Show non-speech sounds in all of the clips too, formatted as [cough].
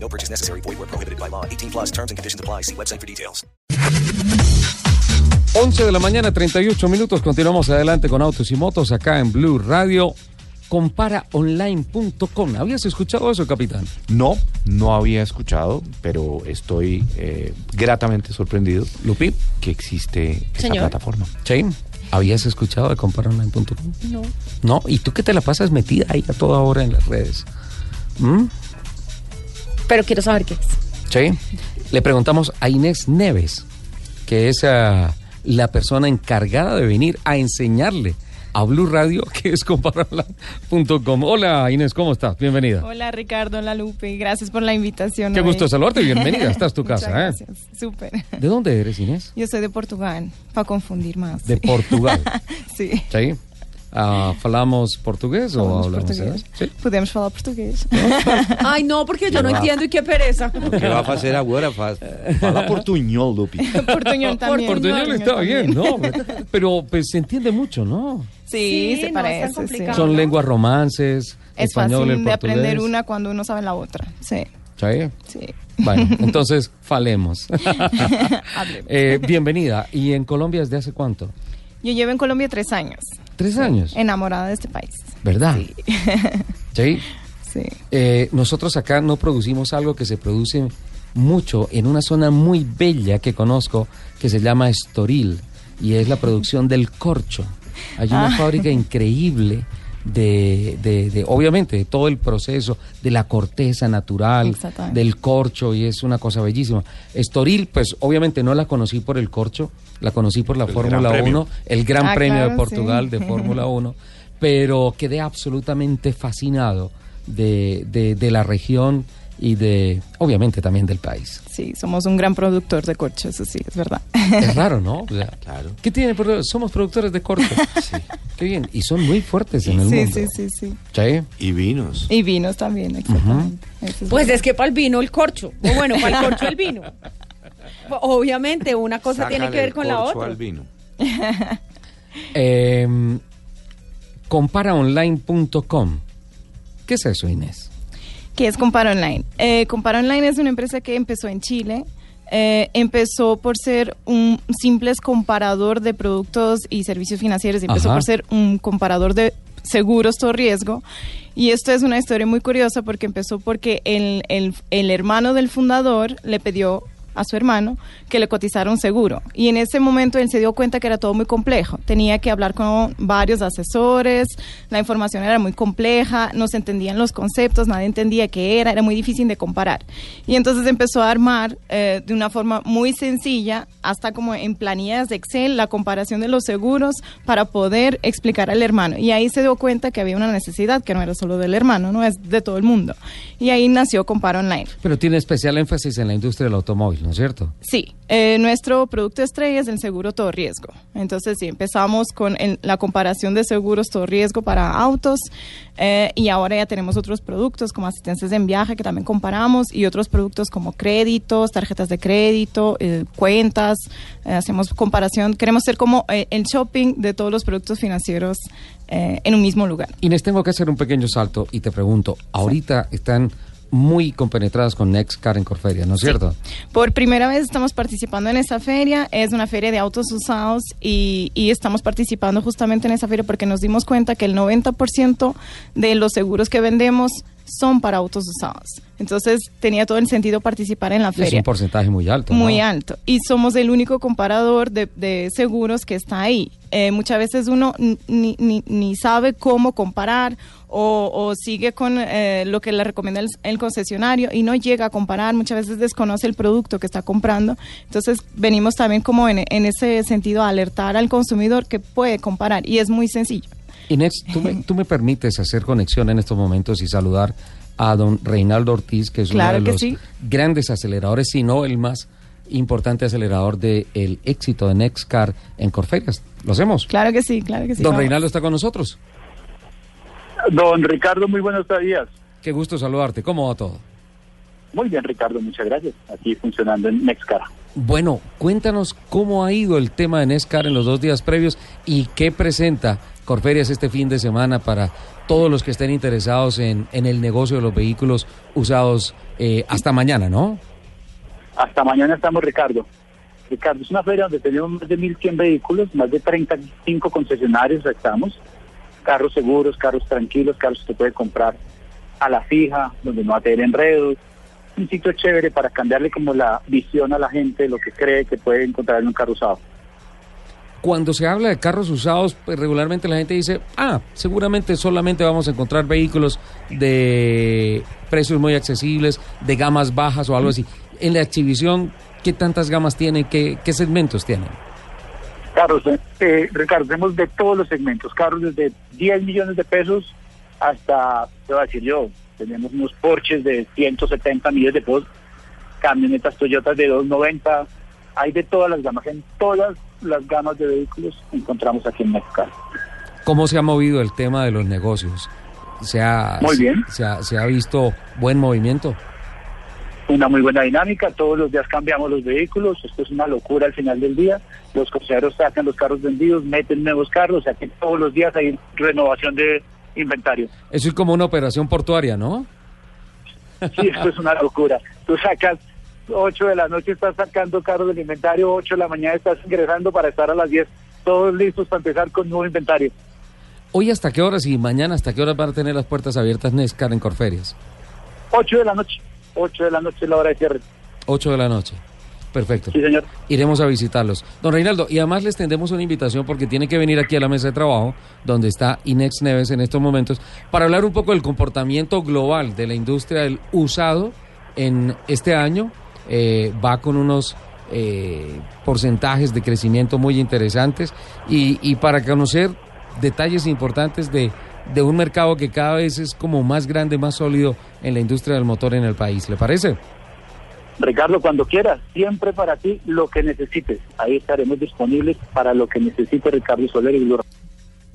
No purchase necessary. Void where prohibited by law. 18 plus terms and conditions apply. See website for details. 11 de la mañana, 38 minutos. Continuamos adelante con Autos y Motos acá en Blue Radio. Comparaonline.com. ¿Habías escuchado eso, capitán? No, no había escuchado, pero estoy eh, gratamente sorprendido, Lupi. que existe esta Señor. plataforma. Sí. ¿Habías escuchado de comparaonline.com? No. No. ¿Y tú qué te la pasas metida ahí a toda hora en las redes? ¿Mm? Pero quiero saber qué es. Sí. Le preguntamos a Inés Neves, que es ah, la persona encargada de venir a enseñarle a Blue Radio [laughs] que es comparaonline.com. Hola Inés, ¿cómo estás? Bienvenida. Hola Ricardo, hola Lupe, gracias por la invitación. Qué hoy. gusto saludarte, bienvenida, esta es tu [laughs] Muchas casa. ¿eh? gracias, súper. ¿De dónde eres, Inés? Yo soy de Portugal, para confundir más. De sí. Portugal. [laughs] sí. ¿Sí? Ah, ¿Falamos portugués o Falamos hablamos portugués. Sí. Podemos falar portugués. [laughs] Ay, no, porque yo no entiendo y qué pereza. ¿Qué va a hacer ahora? Fa- Fala portuñol, Lupi. [laughs] Portuñol también. Portuñol está bien, ¿no? Pero pues se entiende mucho, ¿no? Sí, Sí, se no, parece. sí. Son lenguas romances, Es español, fácil el de aprender una cuando uno sabe la otra. Sí, ¿Sí? sí. Bueno, [laughs] entonces falemos. Hablemos. Eh, bienvenida. ¿Y en Colombia desde hace cuánto? Yo llevo en Colombia tres años, Tres años. enamorada de este país. ¿Verdad? Sí. [laughs] Sí. Sí. Eh, nosotros acá no producimos algo que se produce mucho en una zona muy bella que conozco que se llama Estoril y es la producción del corcho. Hay una Ah. fábrica [laughs] increíble de, de- de, obviamente, de todo el proceso, de la corteza natural, del corcho y es una cosa bellísima. Estoril, pues obviamente no la conocí por el corcho, la conocí por la Fórmula Gran Premio. 1, el Gran Ah, Premio de Portugal sí. de Fórmula [laughs] 1, pero quedé absolutamente fascinado de, de- de la región y de, obviamente, también del país. Sí, somos un gran productor de corcho, eso sí, es verdad. Es raro, ¿no? [laughs] O sea, Claro. ¿Qué tiene? por- Somos productores de corcho. Qué bien. Y son muy fuertes en el Sí, mundo. sí, sí, sí. Sí. Y vinos. Y vinos también, exactamente. Es Pues verdad. es que para el vino el corcho. O bueno, para el [laughs] corcho el vino. Obviamente, una cosa tiene que ver el con la corcho otra. al vino. [laughs] Eh, comparaonline.com. ¿Qué es eso, Inés? ¿Qué es Compara Online? Eh, Compara Online es una empresa que empezó en Chile. Eh, empezó por ser un simple comparador de productos y servicios financieros. Empezó Ajá. por ser un comparador de seguros todo riesgo. Y esto es una historia muy curiosa porque empezó porque el, el- el hermano del fundador le pidió a su hermano que le cotizara un seguro. Y en ese momento él se dio cuenta que era todo muy complejo. Tenía que hablar con varios asesores, la información era muy compleja, no se entendían los conceptos, nadie entendía qué era, era muy difícil de comparar. Y entonces empezó a armar eh, de una forma muy sencilla, hasta como en planillas de Excel, la comparación de los seguros para poder explicar al hermano. Y ahí se dio cuenta que había una necesidad que no era solo del hermano, no es de todo el mundo. Y ahí nació Compara Online. Pero tiene especial énfasis en la industria del automóvil, ¿no es cierto? Sí, eh, nuestro producto estrella es el seguro todo riesgo. Entonces, sí, empezamos con el- la comparación de seguros todo riesgo para autos eh, y ahora ya tenemos otros productos como asistencias en viaje que también comparamos y otros productos como créditos, tarjetas de crédito, eh, cuentas. hacemos comparación. Queremos ser como el shopping de todos los productos financieros en un mismo lugar. Inés, tengo que hacer un pequeño salto y te pregunto, ahorita están muy compenetradas con Next Car en Corferia, ¿no es cierto? Por primera vez estamos participando en esa feria, es una feria de autos usados y, y estamos participando justamente en esa feria porque nos dimos cuenta que el 90% de los seguros que vendemos son para autos usados. Entonces tenía todo el sentido participar en la Es feria. un porcentaje muy alto. ¿no? Muy alto. Y somos el único comparador de, de seguros que está ahí. Eh, muchas veces uno ni, ni, ni sabe cómo comparar o, o sigue con eh, lo que le recomienda el, el concesionario y no llega a comparar. Muchas veces desconoce el producto que está comprando. Entonces venimos también como en, en ese sentido a alertar al consumidor que puede comparar y es muy sencillo. Inés, ¿tú me, tú me permites hacer conexión en estos momentos y saludar a don Reinaldo Ortiz, que es Claro uno de que los sí. grandes aceleradores, si no el más importante acelerador del el éxito de Nextcar en Corferias. ¿Lo hacemos? Claro que sí, claro que sí. Don vamos. Reinaldo está con nosotros. Don Ricardo, muy buenos días. Qué gusto saludarte. ¿Cómo va todo? Muy bien, Ricardo, muchas gracias. Aquí funcionando en Nextcar. Bueno, cuéntanos cómo ha ido el tema de Nescar en los dos días previos y qué presenta Corferias este fin de semana para todos los que estén interesados en, en el negocio de los vehículos usados eh, hasta mañana, ¿no? Hasta mañana estamos, Ricardo. Ricardo, es una feria donde tenemos más de 1.100 vehículos, más de 35 concesionarios estamos. Carros seguros, carros tranquilos, carros que se puede comprar a la fija, donde no va a tener enredos. Un sitio chévere para cambiarle como la visión a la gente de lo que cree que puede encontrar en un carro usado. Cuando se habla de carros usados, pues regularmente la gente dice, ah, seguramente solamente vamos a encontrar vehículos de precios muy accesibles, de gamas bajas o algo así. En la exhibición, ¿qué tantas gamas tienen? ¿Qué, qué segmentos tienen? Carros, eh, eh, Ricardo, tenemos de todos los segmentos, carros desde 10 millones de pesos hasta, te voy a decir yo, tenemos unos Porsches de 170 millones de pesos, camionetas Toyotas de 290, hay de todas las gamas, en todas las gamas de vehículos encontramos aquí en México. ¿Cómo se ha movido el tema de los negocios? ¿Se ha, Muy bien. Se ha, se ha visto buen movimiento? Una muy buena dinámica, todos los días cambiamos los vehículos, esto es una locura al final del día, los concesionarios sacan los carros vendidos, meten nuevos carros, o sea que todos los días hay renovación de inventario. Eso es como una operación portuaria, ¿no? Sí, esto es una locura. Tú sacas 8 de la noche, estás sacando carros del inventario, 8 de la mañana estás ingresando para estar a las 10, todos listos para empezar con nuevo inventario. ¿Hoy hasta qué horas y mañana hasta qué horas van a tener las puertas abiertas Nescar en Corferias? 8 de la noche, 8 de la noche es la hora de cierre. 8 de la noche. Perfecto. Sí, señor. Iremos a visitarlos. Don Reinaldo, y además les tendemos una invitación porque tiene que venir aquí a la mesa de trabajo, donde está Inex Neves en estos momentos, para hablar un poco del comportamiento global de la industria del usado en este año. Eh, va con unos eh, porcentajes de crecimiento muy interesantes y, y para conocer detalles importantes de, de un mercado que cada vez es como más grande, más sólido en la industria del motor en el país. ¿Le parece? Ricardo, cuando quieras, siempre para ti lo que necesites. Ahí estaremos disponibles para lo que necesite Ricardo Soler y Blue.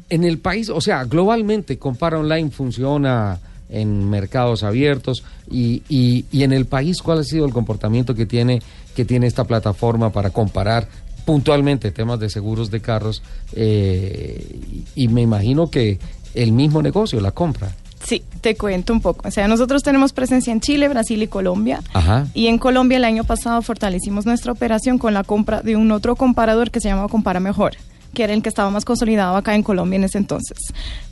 En el país, o sea, globalmente, Compara Online funciona en mercados abiertos y, y, y en el país, ¿cuál ha sido el comportamiento que tiene, que tiene esta plataforma para comparar puntualmente temas de seguros de carros? Eh, y, y me imagino que el mismo negocio, la compra. Sí, te cuento un poco. O sea, nosotros tenemos presencia en Chile, Brasil y Colombia. Ajá. Y en Colombia el año pasado fortalecimos nuestra operación con la compra de un otro comparador que se llamaba Compara Mejor, que era el que estaba más consolidado acá en Colombia en ese entonces.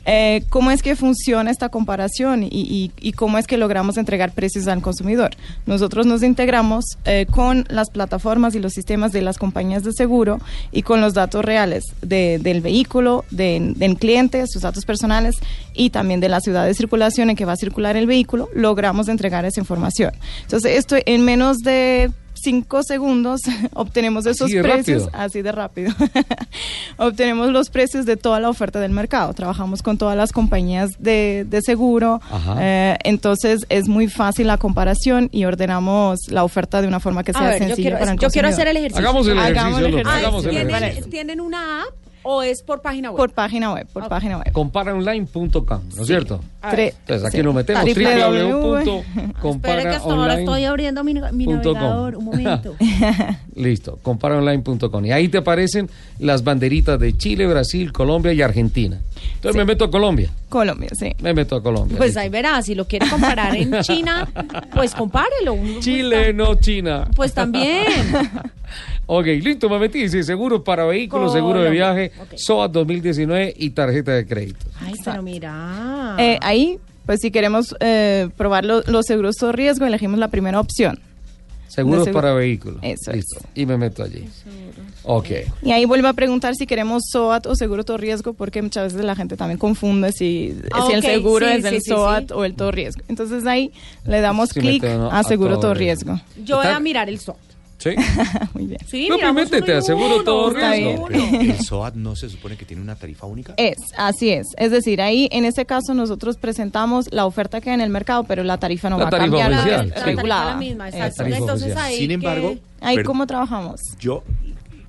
Eh, ¿Cómo es que funciona esta comparación y, y- y cómo es que logramos entregar precios al consumidor? Nosotros nos integramos eh, con las plataformas y los sistemas de las compañías de seguro y con los datos reales de- del vehículo, de- del cliente, sus datos personales y también de la ciudad de circulación en que va a circular el vehículo, logramos entregar esa información. Entonces, esto en menos de cinco segundos [laughs] obtenemos esos Así precios rápido. así de rápido. [laughs] obtenemos los precios de toda la oferta del mercado. Trabajamos con todas las compañías de, de seguro. Eh, entonces es muy fácil la comparación y ordenamos la oferta de una forma que A sea ver, yo sencilla quiero, para el yo quiero consumidor. hacer el ejercicio. Hagamos el Hagamos ejercicio. el Luz, ejercicio. hagamos el ¿tienen, ejercicio. ¿Tienen una app o es por página web? Por página web, por página web. Comparaonline.com, ¿no es cierto? Tre- Entonces aquí sí. nos metemos www. Espere que hasta ahora estoy abriendo mi, mi navegador. Un momento. [laughs] Listo, comparaonline.com. Y ahí te aparecen las banderitas de Chile, Brasil, Colombia y Argentina. Entonces me meto a Colombia. Colombia, sí. Me meto a Colombia. Pues listo. ahí verá, si lo quiere comparar en [laughs] China, pues compárelo. Chile, no China. Pues también. [laughs] Ok, listo, me metí. Dice seguro para vehículos, seguro de viaje, Ok. SOAT 2019 y tarjeta de crédito. Ay, pero mira. Eh, ahí, pues si queremos eh, probar lo- los seguros todo riesgo, elegimos la primera opción. Seguros De seguro. para vehículos. Eso listo. Y me meto allí. Ok. Y ahí vuelvo a preguntar si queremos SOAT o seguro todo riesgo, porque muchas veces la gente también confunde si, Ah, si el seguro sí, es sí, el sí, SOAT sí. o el todo riesgo. Entonces ahí le damos Sí, clic a a seguro todo todo riesgo. riesgo. Yo voy a mirar el SOT. Sí. [laughs] Muy bien. Sí, No, miramos y aseguro uno, todo riesgo. Pero el SOAT no se supone que tiene una tarifa única. Es, así es. Es decir, ahí en este caso nosotros presentamos la oferta que hay en el mercado, pero la tarifa no La va tarifa a cambiar. oficial, La tarifa es regulada. la misma, exacto. tarifa Entonces oficial. ahí Sin que- embargo, Ahí cómo trabajamos. yo,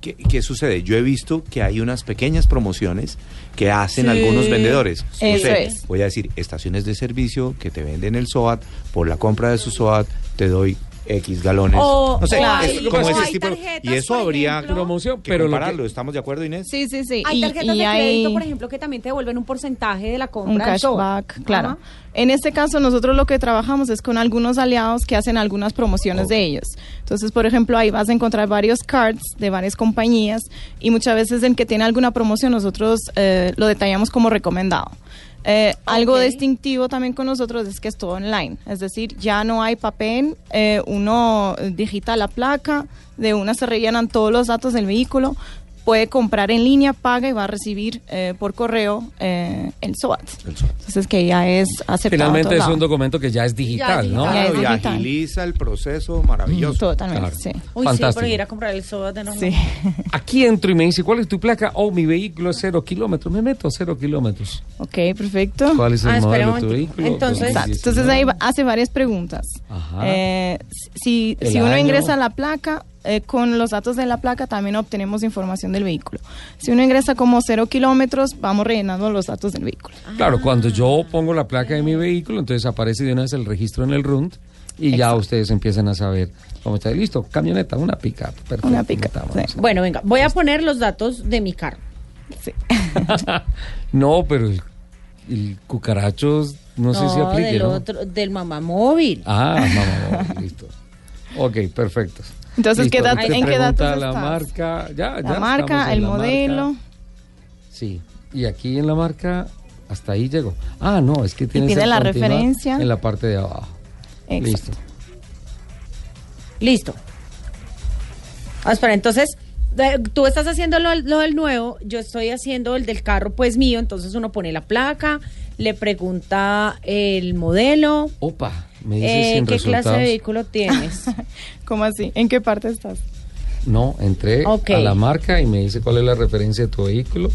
¿qué, qué sucede? Yo he visto que hay unas pequeñas promociones que hacen Sí. algunos vendedores. No Eso sé, es. Voy a decir, estaciones de servicio que te venden el SOAT, por la compra de su SOAT te doy X galones. O- no sé, o es hay- como o ese hay tipo. tarjetas, Y eso habría ejemplo. Promoción, pero lo compararlo. que- ¿Estamos de acuerdo, Inés? Sí, sí, sí. Hay Y- tarjetas y de hay crédito, por ejemplo, que también te devuelven un porcentaje de la compra. un cashback, claro. Ajá. En este caso, nosotros lo que trabajamos es con algunos aliados que hacen algunas promociones de ellos. Entonces, por ejemplo, ahí vas a encontrar varios cards de varias compañías y muchas veces en que tiene alguna promoción nosotros eh, lo detallamos como recomendado. Eh, Algo distintivo también con nosotros es que es todo online, es decir, ya no hay papel, eh, uno digita la placa, de una se rellenan todos los datos del vehículo, puede comprar en línea, paga y va a recibir eh, por correo eh, el SOAT. El SOAT. Entonces que ya es aceptado. Finalmente es un documento que ya es digital, ¿no? Ya es Claro, y digital. agiliza el proceso maravilloso. Totalmente, Claro. sí. Uy, Fantástico. sí, por ir a comprar el SOAT de nuevo. Sí. [laughs] Aquí entro y me dice, ¿cuál es tu placa? Oh, mi vehículo es cero kilómetros. Me meto cero kilómetros. ok, perfecto. ¿Cuál es el Ah, modelo de tu vehículo? Entonces- Exacto. 2019. Entonces ahí va- hace varias preguntas. Ajá. Eh, si si uno año. ingresa a la placa, eh, con los datos de la placa también obtenemos información del vehículo. Si uno ingresa como cero kilómetros, vamos rellenando los datos del vehículo. Claro, cuando yo pongo la placa de mi vehículo, entonces aparece de una vez el registro en el RUND y ya ustedes empiezan a saber cómo está. Listo, camioneta, una pick-up. Perfecto, Una sí. Bueno, venga, voy a poner los datos de mi carro. Sí. [laughs] no, pero el, el cucarachos no, sé si aplique, del ¿no? otro, del mamá móvil. Ah, mamá, no, listo. Ok, perfecto. Entonces, ¿qué te en qué datos la estás? marca, ya, La marca, el la marca. modelo. Sí, y aquí en la marca, hasta ahí llegó. Ah, no, es que tiene pide que la referencia. En la parte de abajo. Exacto. Listo. Listo. Ah, espera, entonces, tú estás haciendo lo, lo del nuevo, yo estoy haciendo el del carro, pues mío, entonces uno pone la placa, le pregunta el modelo, Opa, me dice eh, sin qué clase resultados. de vehículo tienes. [laughs] ¿Cómo así? ¿En qué parte estás? No, entré Ok. a la marca y me dice cuál es la referencia de tu vehículo.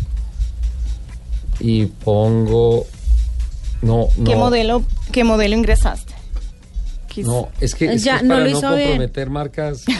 Y pongo. No, no. ¿Qué modelo, qué modelo ingresaste? No, es que, es que Ya, es no para no bien. comprometer marcas. [laughs]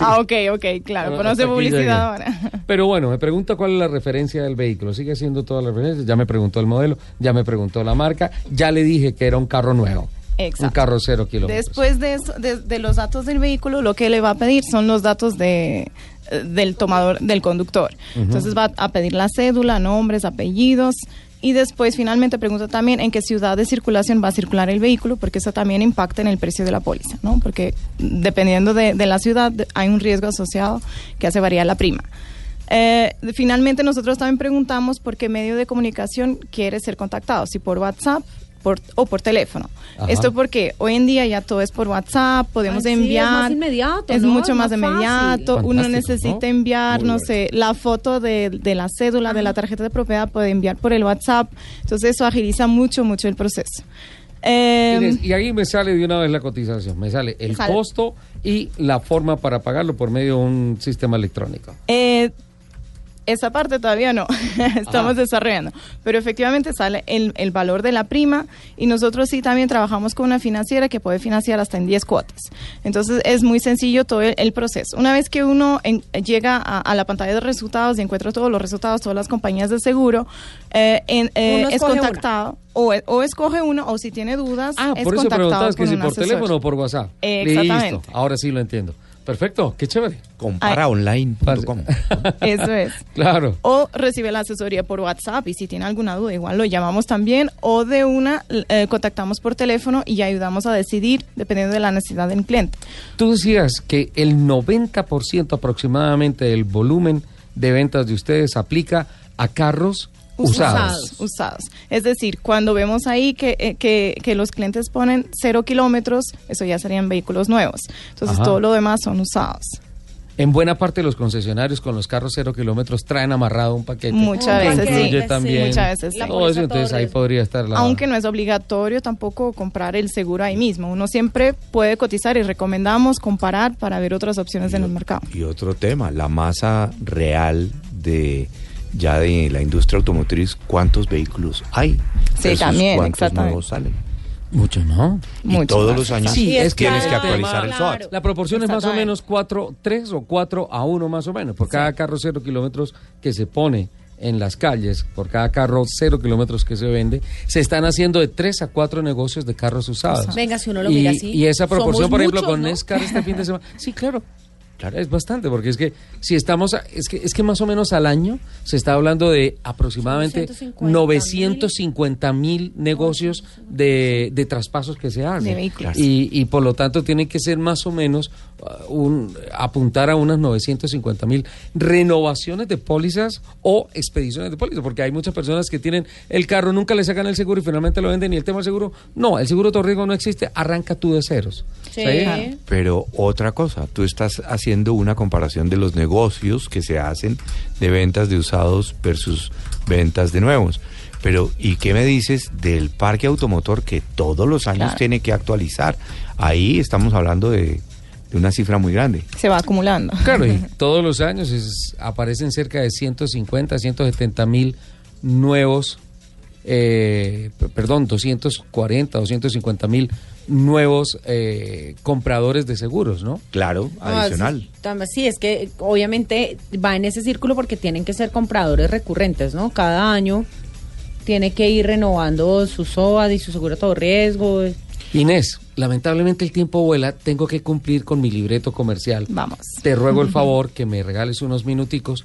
Ah, ok, ok, claro, Bueno, pero no hace publicidad ahora. [laughs] Pero bueno, me pregunta cuál es la referencia del vehículo. Sigue siendo todas las referencias. Ya me preguntó el modelo, ya me preguntó la marca, ya le dije que era un carro nuevo. Exacto. Un carro cero kilómetros. Después de, eso, de, de los datos del vehículo, lo que le va a pedir son los datos de, eh, del tomador, del conductor. Entonces va a pedir la cédula, nombres, apellidos. Y después finalmente pregunta también en qué ciudad de circulación va a circular el vehículo, porque eso también impacta en el precio de la póliza, ¿no? Porque dependiendo de, de la ciudad hay un riesgo asociado que hace variar la prima. Eh, finalmente nosotros también preguntamos por qué medio de comunicación quiere ser contactado, si por WhatsApp por, o por teléfono. Ajá. Esto porque hoy en día ya todo es por WhatsApp, podemos Ay, sí, es enviar. más inmediato, es ¿no? mucho Es más, inmediato. Uno Fantástico, necesita ¿no? enviar, Muy no sé, la foto de, de la cédula, de la tarjeta de propiedad, puede enviar por el WhatsApp. Entonces eso agiliza mucho, mucho el proceso. Eh, y ahí me sale de una vez la cotización. Me sale el Sale. costo y la forma para pagarlo por medio de un sistema electrónico. Eh, esa parte todavía no, [laughs] estamos Ajá. desarrollando, pero efectivamente sale el, el valor de la prima y nosotros sí también trabajamos con una financiera que puede financiar hasta en 10 cuotas. Entonces es muy sencillo todo el, el proceso. Una vez que uno en- llega a, a la pantalla de resultados y encuentra todos los resultados, todas las compañías de seguro, eh, en- eh, es una. contactado o, o escoge uno o si tiene dudas, Ah, es por eso contactado preguntabas que con si por asesor. teléfono o por WhatsApp. Exactamente. Listo, ahora sí lo entiendo. Perfecto, qué chévere. Comparaonline.com. [laughs] Eso es. Claro. o recibe la asesoría por WhatsApp y si tiene alguna duda igual lo llamamos también o de una eh, contactamos por teléfono y ayudamos a decidir dependiendo de la necesidad del cliente. Tú decías que el 90% aproximadamente del volumen de ventas de ustedes aplica a carros usados. Usados. Es decir, cuando vemos ahí que, eh, que, que los clientes ponen cero kilómetros, eso ya serían vehículos nuevos. Entonces Ajá. todo lo demás son usados. En buena parte de los concesionarios con los carros cero kilómetros traen amarrado un paquete. Muchas que veces sí. incluye Sí, también muchas veces sí. La todo eso, entonces ahí podría estar la... Aunque no es obligatorio tampoco comprar el seguro ahí mismo. Uno siempre puede cotizar y recomendamos comparar para ver otras opciones en el mercado. Y otro tema, la masa real de ya de la industria automotriz, ¿cuántos vehículos hay? Sí, también, ¿Cuántos exactamente. nuevos salen? Mucho, ¿no? Y Mucho todos más, los años Sí, es que tienes el que actualizar el. SWOT. La proporción es más o menos 4, 3 o 4 a 1 más o menos. Por cada carro cero kilómetros que se pone en las calles, por cada carro cero kilómetros que se vende, se están haciendo de 3 a 4 negocios de carros usados. Venga, si uno lo y, mira así, Y esa proporción, por ejemplo, muchos, con ¿no? Nescar este fin de semana. Sí, claro. Claro, es bastante, porque es que si estamos, a- es que, es que más o menos al año se está hablando de aproximadamente 150.000. 950 mil negocios de, de traspasos que se hacen. De vehículos. Y, y por lo tanto tiene que ser más o menos uh, un, apuntar a unas 950 mil renovaciones de pólizas o expediciones de pólizas, porque hay muchas personas que tienen el carro, nunca le sacan el seguro y finalmente lo venden y el tema del seguro, no, el seguro de riesgo no existe, arranca tú de ceros. Sí. Pero otra cosa, tú estás haciendo una comparación de los negocios que se hacen de ventas de usados versus ventas de nuevos. Pero, ¿y qué me dices del parque automotor que todos los años Claro. tiene que actualizar? Ahí estamos hablando de, de una cifra muy grande. Se va acumulando. Claro, y [laughs] todos los años es- aparecen cerca de 150, 170 mil nuevos, eh, perdón, 240, 250 mil nuevos eh, compradores de seguros, ¿no? Claro, adicional. sí, es que obviamente va en ese círculo porque tienen que ser compradores recurrentes, ¿no? Cada año tiene que ir renovando su SOAD y su seguro de todo riesgo. Inés, lamentablemente el tiempo vuela, tengo que cumplir con mi libreto comercial. Vamos. Te ruego el [laughs] favor que me regales unos minuticos